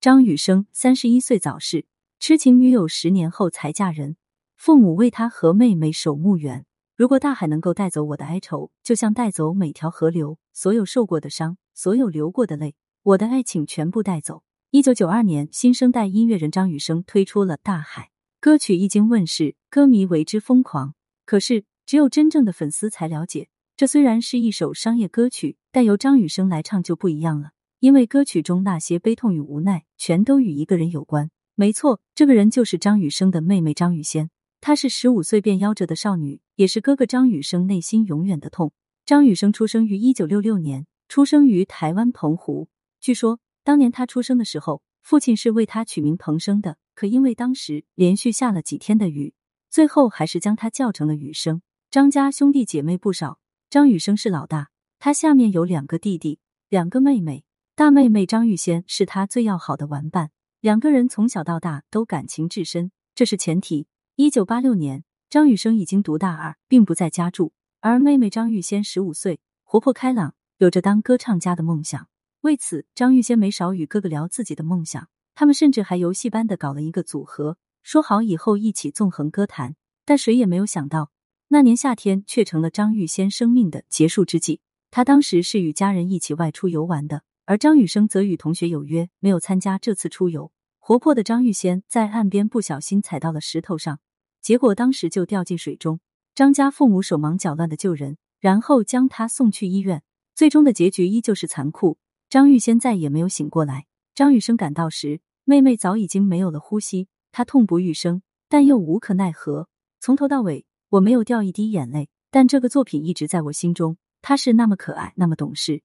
张雨生三十一岁早逝，痴情女友十年后才嫁人，父母为他和妹妹守墓园。如果大海能够带走我的哀愁，就像带走每条河流，所有受过的伤，所有流过的泪，我的爱情全部带走。一九九二年，新生代音乐人张雨生推出了《大海》歌曲，一经问世，歌迷为之疯狂。可是，只有真正的粉丝才了解，这虽然是一首商业歌曲，但由张雨生来唱就不一样了。因为歌曲中那些悲痛与无奈，全都与一个人有关。没错，这个人就是张雨生的妹妹张雨仙。她是十五岁便夭折的少女，也是哥哥张雨生内心永远的痛。张雨生出生于一九六六年，出生于台湾澎湖。据说当年他出生的时候，父亲是为他取名彭生的，可因为当时连续下了几天的雨，最后还是将他叫成了雨生。张家兄弟姐妹不少，张雨生是老大，他下面有两个弟弟，两个妹妹。大妹妹张玉仙是他最要好的玩伴，两个人从小到大都感情至深，这是前提。一九八六年，张雨生已经读大二，并不在家住，而妹妹张玉仙十五岁，活泼开朗，有着当歌唱家的梦想。为此，张玉仙没少与哥哥聊自己的梦想，他们甚至还游戏般的搞了一个组合，说好以后一起纵横歌坛。但谁也没有想到，那年夏天却成了张玉仙生命的结束之际。他当时是与家人一起外出游玩的。而张雨生则与同学有约，没有参加这次出游。活泼的张玉仙在岸边不小心踩到了石头上，结果当时就掉进水中。张家父母手忙脚乱的救人，然后将他送去医院。最终的结局依旧是残酷，张玉仙再也没有醒过来。张雨生赶到时，妹妹早已经没有了呼吸，他痛不欲生，但又无可奈何。从头到尾，我没有掉一滴眼泪，但这个作品一直在我心中。他是那么可爱，那么懂事。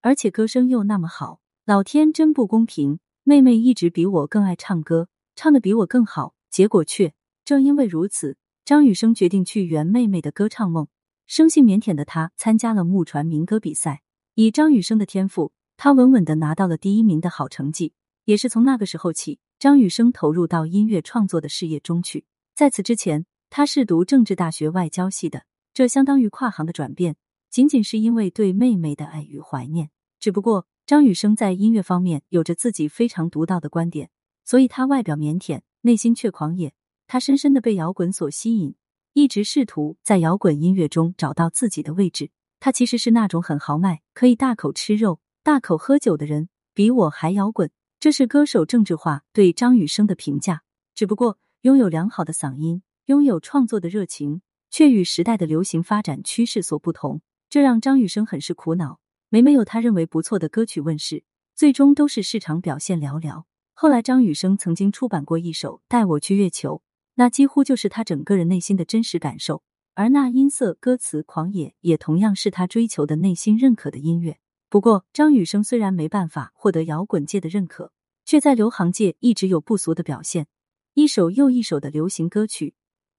而且歌声又那么好，老天真不公平。妹妹一直比我更爱唱歌，唱的比我更好，结果却正因为如此，张雨生决定去圆妹妹的歌唱梦。生性腼腆的他参加了木船民歌比赛，以张雨生的天赋，他稳稳的拿到了第一名的好成绩。也是从那个时候起，张雨生投入到音乐创作的事业中去。在此之前，他是读政治大学外交系的，这相当于跨行的转变。仅仅是因为对妹妹的爱与怀念，只不过张雨生在音乐方面有着自己非常独到的观点，所以他外表腼腆，内心却狂野。他深深的被摇滚所吸引，一直试图在摇滚音乐中找到自己的位置。他其实是那种很豪迈，可以大口吃肉、大口喝酒的人，比我还摇滚。这是歌手郑智化对张雨生的评价。只不过拥有良好的嗓音，拥有创作的热情，却与时代的流行发展趋势所不同。这让张雨生很是苦恼。每每有他认为不错的歌曲问世，最终都是市场表现寥寥。后来，张雨生曾经出版过一首《带我去月球》，那几乎就是他整个人内心的真实感受。而那音色、歌词狂野，也同样是他追求的内心认可的音乐。不过，张雨生虽然没办法获得摇滚界的认可，却在流行界一直有不俗的表现。一首又一首的流行歌曲，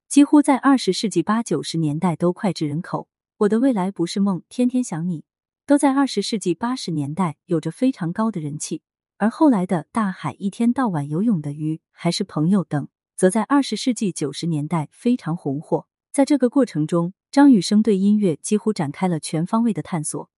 几乎在二十世纪八九十年代都脍炙人口。我的未来不是梦，天天想你，都在二十世纪八十年代有着非常高的人气。而后来的大海、一天到晚游泳的鱼、还是朋友等，则在二十世纪九十年代非常红火。在这个过程中，张雨生对音乐几乎展开了全方位的探索，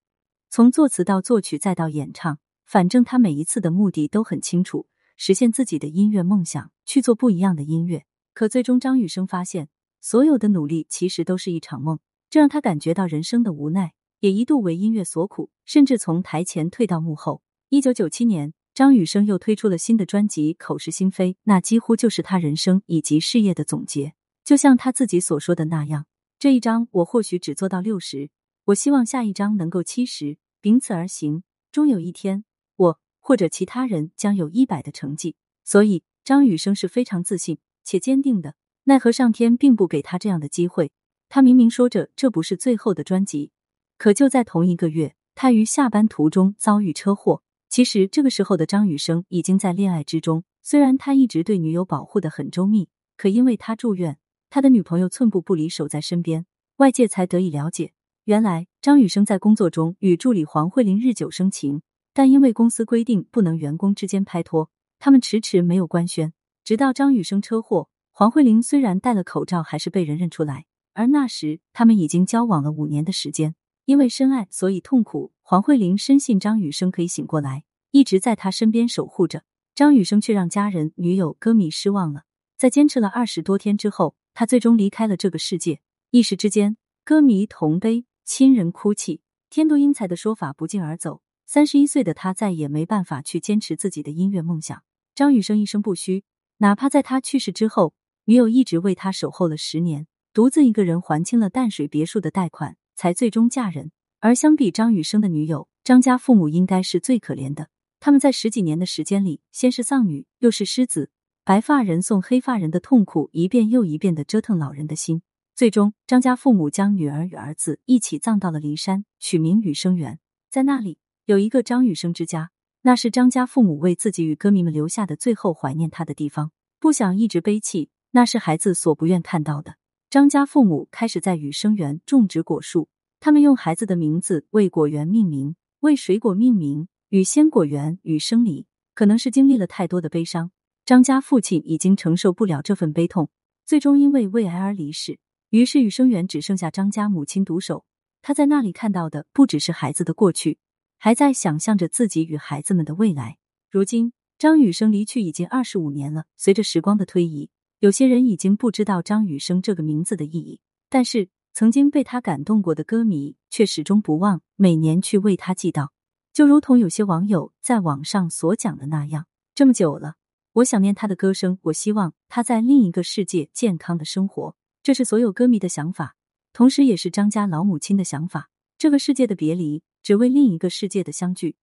从作词到作曲再到演唱，反正他每一次的目的都很清楚，实现自己的音乐梦想，去做不一样的音乐。可最终，张雨生发现，所有的努力其实都是一场梦。这让他感觉到人生的无奈，也一度为音乐所苦，甚至从台前退到幕后。一九九七年，张雨生又推出了新的专辑《口是心非》，那几乎就是他人生以及事业的总结。就像他自己所说的那样：“这一章我或许只做到六十，我希望下一章能够七十，秉此而行，终有一天，我或者其他人将有一百的成绩。”所以，张雨生是非常自信且坚定的。奈何上天并不给他这样的机会。他明明说着这不是最后的专辑，可就在同一个月，他于下班途中遭遇车祸。其实这个时候的张雨生已经在恋爱之中，虽然他一直对女友保护的很周密，可因为他住院，他的女朋友寸步不离守在身边，外界才得以了解，原来张雨生在工作中与助理黄慧玲日久生情，但因为公司规定不能员工之间拍拖，他们迟迟没有官宣。直到张雨生车祸，黄慧玲虽然戴了口罩，还是被人认出来。而那时，他们已经交往了五年的时间。因为深爱，所以痛苦。黄慧玲深信张雨生可以醒过来，一直在他身边守护着。张雨生却让家人、女友、歌迷失望了。在坚持了二十多天之后，他最终离开了这个世界。一时之间，歌迷同悲，亲人哭泣，天妒英才的说法不胫而走。三十一岁的他再也没办法去坚持自己的音乐梦想。张雨生一生不虚，哪怕在他去世之后，女友一直为他守候了十年，独自一个人还清了淡水别墅的贷款，才最终嫁人。而相比张雨生的女友，张家父母应该是最可怜的。他们在十几年的时间里，先是丧女，又是失子，白发人送黑发人的痛苦一遍又一遍的折腾老人的心。最终，张家父母将女儿与儿子一起葬到了骊山，取名雨生园。在那里。有一个张雨生之家，那是张家父母为自己与歌迷们留下的最后怀念他的地方。不想一直悲泣，那是孩子所不愿看到的。张家父母开始在雨生园种植果树，他们用孩子的名字为果园命名，为水果命名，雨鲜果园、雨生里。可能是经历了太多的悲伤，张家父亲已经承受不了这份悲痛，最终因为胃癌而离世。于是雨生园只剩下张家母亲独守。他在那里看到的不只是孩子的过去。还在想象着自己与孩子们的未来。如今，张雨生离去已经二十五年了。随着时光的推移，有些人已经不知道张雨生这个名字的意义，但是曾经被他感动过的歌迷却始终不忘每年去为他祭悼。就如同有些网友在网上所讲的那样：“这么久了，我想念他的歌声，我希望他在另一个世界健康的生活。”这是所有歌迷的想法，同时也是张家老母亲的想法。这个世界的别离。只为另一个世界的相聚，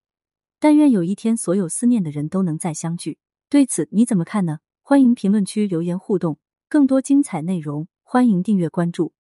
但愿有一天，所有思念的人都能再相聚。对此你怎么看呢？欢迎评论区留言互动，更多精彩内容，欢迎订阅关注。